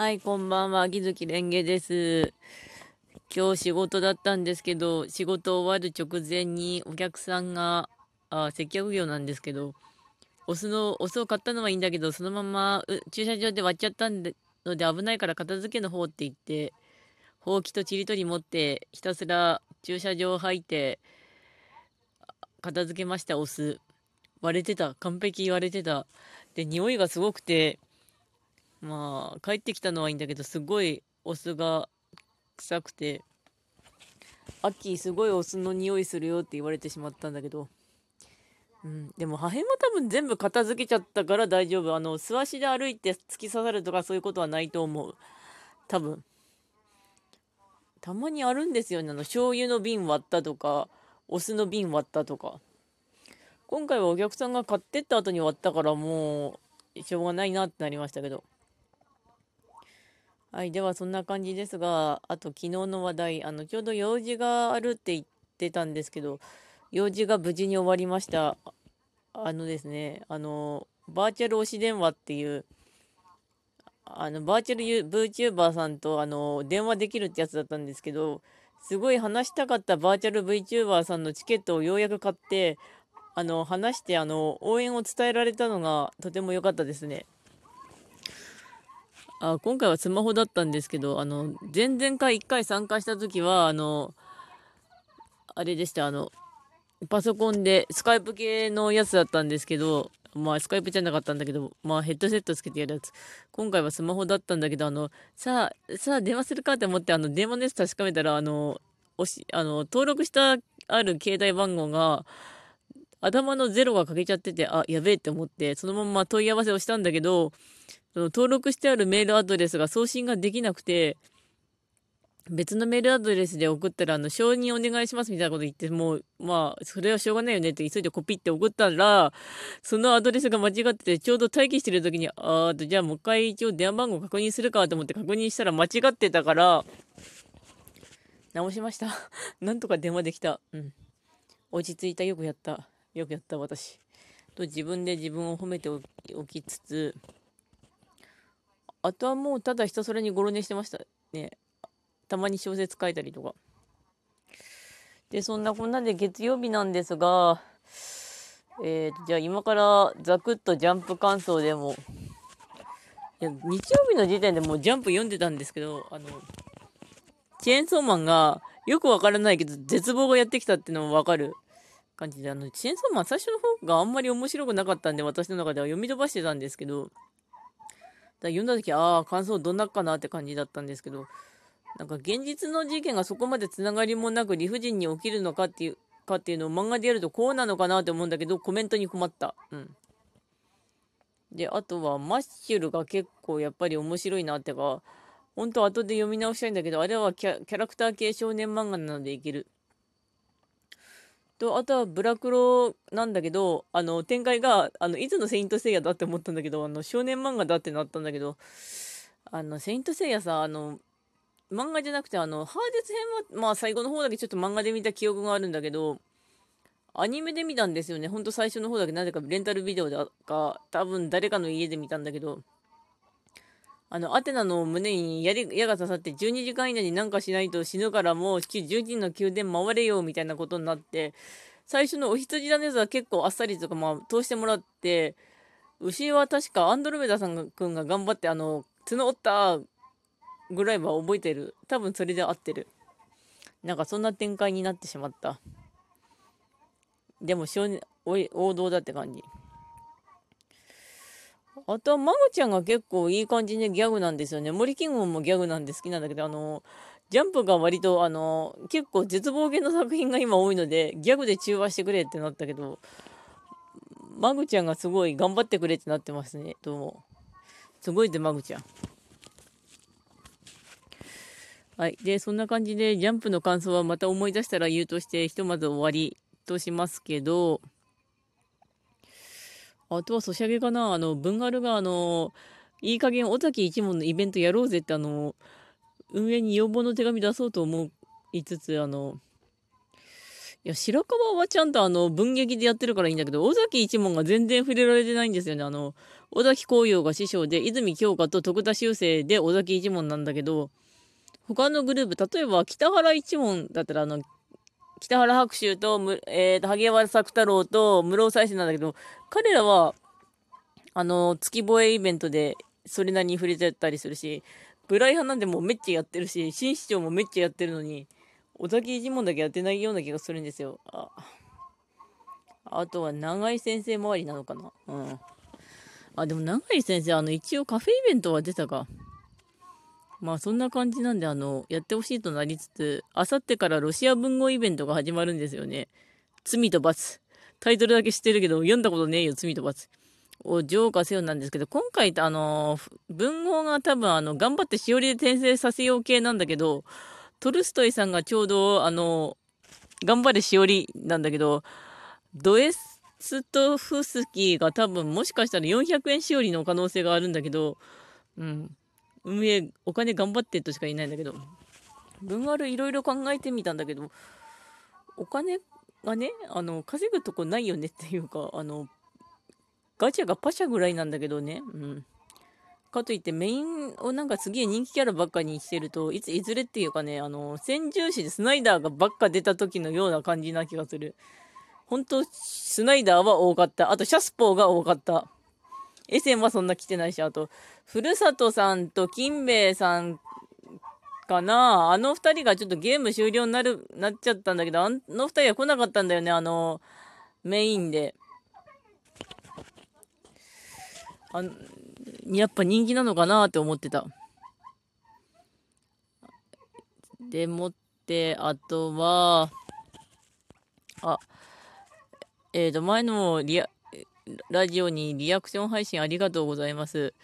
はい、こんばんは。木月蓮華です。今日仕事だったんですけど、仕事終わる直前にお客さんが、あ接客業なんですけど、お酢の、お酢を買ったのはいいんだけど、そのまま駐車場で割っちゃったので危ないから片付けの方って言って、ほうきとちりとり持ってひたすら駐車場入って片付けましたお酢割れてた完璧割れてたで匂いがすごくてまあ帰ってきたのはいいんだけどすごいお酢が臭くてアッキーすごいお酢の匂いするよって言われてしまったんだけどうん、でも破片も多分全部片付けちゃったから大丈夫。あの、素足で歩いて突き刺さるとかそういうことはないと思う。多分。たまにあるんですよね。あの、醤油の瓶割ったとか、お酢の瓶割ったとか。今回はお客さんが買ってった後に割ったからもう、しょうがないなってなりましたけど。はい。では、そんな感じですが、あと昨日の話題、あの、ちょうど用事があるって言ってたんですけど、用事が無事に終わりました。あのですね、あの、バーチャル推し電話っていう、あの、バーチャル VTuber さんと、あの、電話できるってやつだったんですけど、すごい話したかったバーチャル VTuber さんのチケットをようやく買って、あの、話して、あの、応援を伝えられたのがとても良かったですね。あ今回はスマホだったんですけど、あの、前々回1回参加した時は、あの、あれでした、あの、パソコンでスカイプ系のやつだったんですけど、まあスカイプじゃなかったんだけど、まあヘッドセットつけてやるやつ。今回はスマホだったんだけど、あの、さあ、さあ電話するかって思って、あの、電話のやつ確かめたら、あの、おし、あの、登録したある携帯番号が、頭のゼロが欠けちゃってて、あ、やべえって思って、そのまま問い合わせをしたんだけど、その登録してあるメールアドレスが送信ができなくて、別のメールアドレスで送ったら、あの、承認お願いしますみたいなこと言って、もう、まあ、それはしょうがないよねって急いでコピって送ったら、そのアドレスが間違ってて、ちょうど待機してる時に、あーと、じゃあもう一回一応電話番号確認するかと思って確認したら間違ってたから、直しました。なんとか電話できた。うん。落ち着いた。よくやった。よくやった、私。と自分で自分を褒めておきつつ、あとはもうただひたすらにゴロ寝してましたね。たまに小説書いたりとか。で、そんなこんなで月曜日なんですが、えー、じゃあ今からザクッとジャンプ感想でも、いや、日曜日の時点でもうジャンプ読んでたんですけど、あの、チェーンソーマンがよくわからないけど、絶望がやってきたっていうのもわかる感じで、あの、チェーンソーマン最初の方があんまり面白くなかったんで、私の中では読み飛ばしてたんですけど、読んだ時、ああ、感想どんなかなって感じだったんですけど、なんか現実の事件がそこまでつながりもなく理不尽に起きるのかっていうかっていうのを漫画でやるとこうなのかなって思うんだけどコメントに困った。うん。で、あとはマッシュルが結構やっぱり面白いなってか、本当後で読み直したいんだけど、あれはキャラクター系少年漫画なのでいける。と、あとはブラクロなんだけど、あの、展開が、あの、いつのセイントセイヤだって思ったんだけど、あの、少年漫画だってなったんだけど、あの、セイントセイヤさ、あの、漫画じゃなくて、あの、ハーデス編は、まあ最後の方だけちょっと漫画で見た記憶があるんだけど、アニメで見たんですよね。ほんと最初の方だけなぜかレンタルビデオでか、多分誰かの家で見たんだけど、あの、アテナの胸に矢が刺さって12時間以内になんかしないと死ぬからもう11人の宮殿回れよみたいなことになって、最初のお羊だねずは結構あっさりとかまあ通してもらって、牛は確かアンドロメダさんがくんが頑張ってあの、角折ったぐらいは覚えてる。多分それで合ってる。なんかそんな展開になってしまった。でも少年、王道だって感じ。あとは、マゴちゃんが結構いい感じでギャグなんですよね。森キングもギャグなんで好きなんだけど、あの、ジャンプが割と、あの、結構絶望系の作品が今多いので、ギャグで中和してくれってなったけど、マグちゃんがすごい頑張ってくれってなってますね、どうも。すごいで、マグちゃん。はい。で、そんな感じで、ジャンプの感想はまた思い出したら言うとして、ひとまず終わりとしますけど、あとはソシャゲかなあの、文ガルが、あの、いい加減、尾崎一門のイベントやろうぜって、あの、運営に要望の手紙出そうと思いつつ、あの、いや、白川はちゃんとあの、文劇でやってるからいいんだけど、尾崎一門が全然触れられてないんですよね。あの、尾崎紅葉が師匠で、泉京香と徳田修正で尾崎一門なんだけど、他のグループ、例えば北原一門だったら、あの、北原白秋と、えーと、萩原作太郎と室尾再生なんだけど、彼らは、あの、月吠えイベントでそれなりに触れてたりするし、ブライ派なんでもうめっちゃやってるし、新市長もめっちゃやってるのに、小崎一門だけやってないような気がするんですよ。ああとは長井先生周りなのかな。うん。あ、でも長井先生、あの、一応カフェイベントは出たか。まあそんな感じなんで、あの、やってほしいとなりつつ、あさってからロシア文豪イベントが始まるんですよね。罪と罰。タイトルだけ知ってるけど、読んだことねえよ、罪と罰。を浄化せよなんですけど、今回、あの、文豪が多分、あの、頑張ってしおりで転生させよう系なんだけど、トルストイさんがちょうど、あの、頑張れしおりなんだけど、ドエストフスキーが多分もしかしたら400円しおりの可能性があるんだけど、うん。運営、お金頑張ってとしか言えないんだけど、文丸いろいろ考えてみたんだけど、お金がね、あの、稼ぐとこないよねっていうか、あの、ガチャがパシャぐらいなんだけどね、うん。かといってメインをなんかすげえ人気キャラばっかにしてると、いつ、いずれっていうかね、あの、先住士でスナイダーがばっか出た時のような感じな気がする。本当スナイダーは多かった。あと、シャスポーが多かった。エセンはそんな来てないし、あと、ふるさとさんと金兵衛さんかなあの二人がちょっとゲーム終了になる、なっちゃったんだけど、あの二人は来なかったんだよね、あの、メインで。あやっぱ人気なのかなって思ってた。でもって、あとは、あ、えっ、ー、と、前のリア、ラジオにリアクション配信ありがとうございます。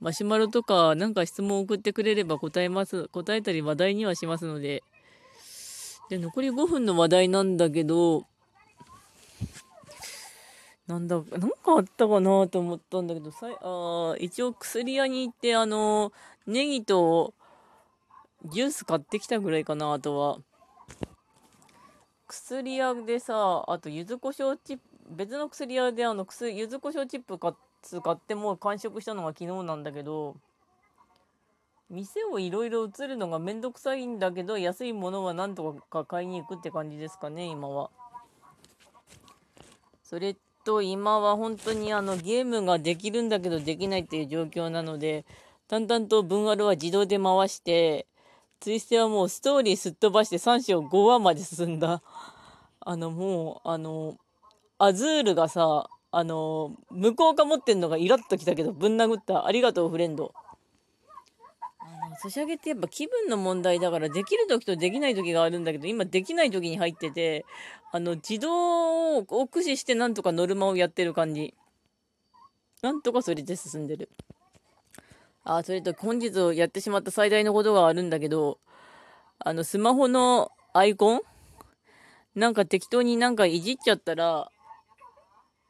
マシュマロとかなんか質問送ってくれれば答えます、答えたり話題にはしますので。で、残り5分の話題なんだけど、なんだ、なんかあったかなと思ったんだけど、さいあ一応薬屋に行って、あの、ネギとジュース買ってきたぐらいかな、あとは。薬屋でさ、あと柚子胡椒チップ、別の薬屋であの薬、柚子胡椒チップ買ってもう完食したのが昨日なんだけど、店をいろいろ移るのがめんどくさいんだけど、安いものはなんとか買いに行くって感じですかね、今は。それと今は本当にあのゲームができるんだけどできないっていう状況なので、淡々と文アルは自動で回して、ツイステはもうストーリーすっ飛ばして3章5話まで進んだ。あのもう、あの、アズールがさ、あの、向こうが持ってんのがイラッときたけど、ぶん殴った。ありがとう、フレンド。あの、ソシャゲってやっぱ気分の問題だから、できる時とできない時があるんだけど、今できない時に入ってて、あの、自動を駆使してなんとかノルマをやってる感じ。なんとかそれで進んでる。あ、それと本日やってしまった最大のことがあるんだけど、あの、スマホのアイコン？なんか適当になんかいじっちゃったら、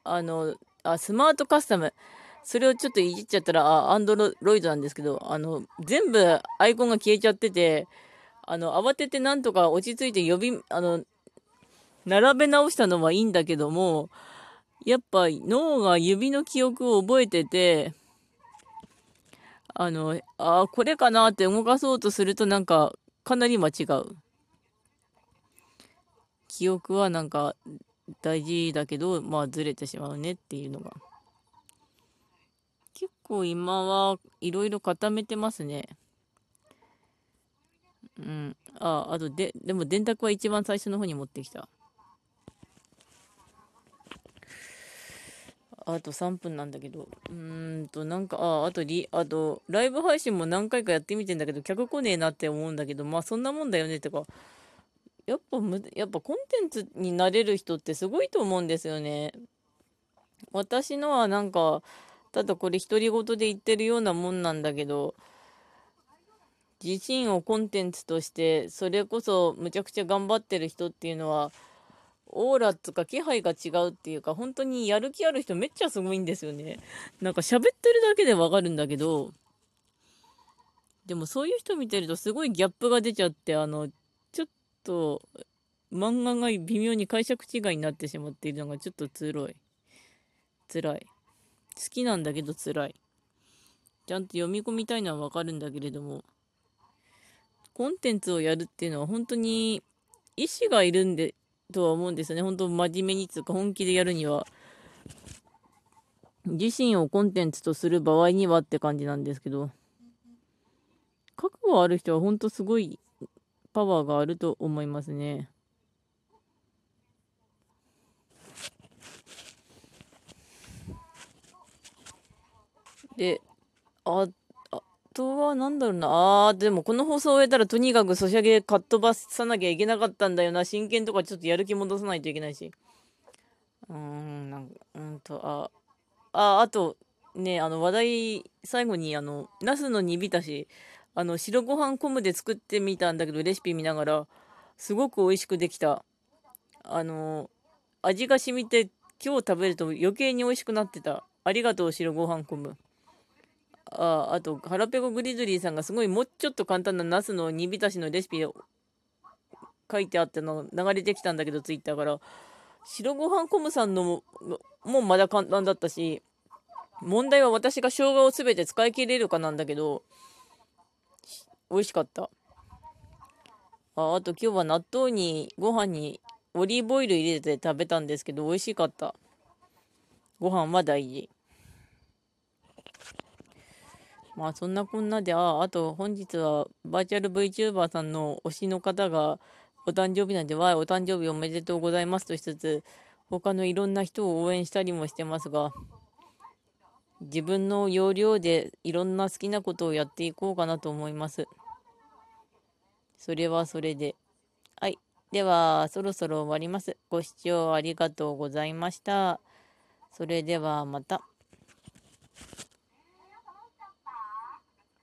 あの、あ、スマートカスタム。それをちょっといじっちゃったら、あ、アンドロイドなんですけど、あの、全部アイコンが消えちゃってて、あの、慌ててなんとか落ち着いて呼び、あの、並べ直したのはいいんだけども、やっぱ脳が指の記憶を覚えてて、あの、あ、これかなって動かそうとするとなんか、かなり間違う。記憶はなんか大事だけど、まあずれてしまうねっていうのが。結構今はいろいろ固めてますね。うん。あ、あとで、でも電卓は一番最初の方に持ってきた。あと3分なんだけど。うーんと、なんか、あ、あとリ、あと、ライブ配信も何回かやってみてんだけど、客来ねえなって思うんだけど、まあそんなもんだよねってか、やっぱむ、やっぱコンテンツになれる人ってすごいと思うんですよね。私のはなんか、ただこれ独り言で言ってるようなもんなんだけど、自身をコンテンツとして、それこそむちゃくちゃ頑張ってる人っていうのは、オーラとか気配が違うっていうか、本当にやる気ある人めっちゃすごいんですよね。なんか喋ってるだけでわかるんだけど、でもそういう人見てるとすごいギャップが出ちゃって、あの、と、漫画が微妙に解釈違いになってしまっているのがちょっと辛い。辛い。好きなんだけど辛い。ちゃんと読み込みたいのはわかるんだけれども、コンテンツをやるっていうのは本当に意思がいるんで、とは思うんですよね。本当真面目につうか本気でやるには。自身をコンテンツとする場合にはって感じなんですけど、覚悟ある人は本当すごいパワーがあると思いますね。で、あ、あとはなんだろうな。あー、でもこの放送を終えたらとにかくソシャゲかっ飛ばさなきゃいけなかったんだよな。真剣とかちょっとやる気戻さないといけないし。うーん、なんか、うんと、あ、あ、あと、ね、あの話題、最後にあの、ナスの煮浸し、あの、白ご飯昆布で作ってみたんだけど、レシピ見ながら、すごく美味しくできた。あの、味が染みて、今日食べると余計に美味しくなってた。ありがとう、白ご飯昆布。ああと、ハラペコグリズリーさんがすごいもうちょっと簡単なナスの煮浸しのレシピを書いてあったの流れてきたんだけど、ツイッターから。白ご飯昆布さんのももまだ簡単だったし、問題は私が生姜を全て使い切れるかなんだけど、美味しかった。ああと今日は納豆にご飯にオリーブオイル入れて食べたんですけど美味しかった。ご飯は大事。まあそんなこんなで、あ、あと本日はバーチャル VTuber さんの推しの方がお誕生日なんで、わい、お誕生日おめでとうございますとしつつ、他のいろんな人を応援したりもしてますが、自分の要領でいろんな好きなことをやっていこうかなと思います。それはそれで。はい。では、そろそろ終わります。ご視聴ありがとうございました。それではまた。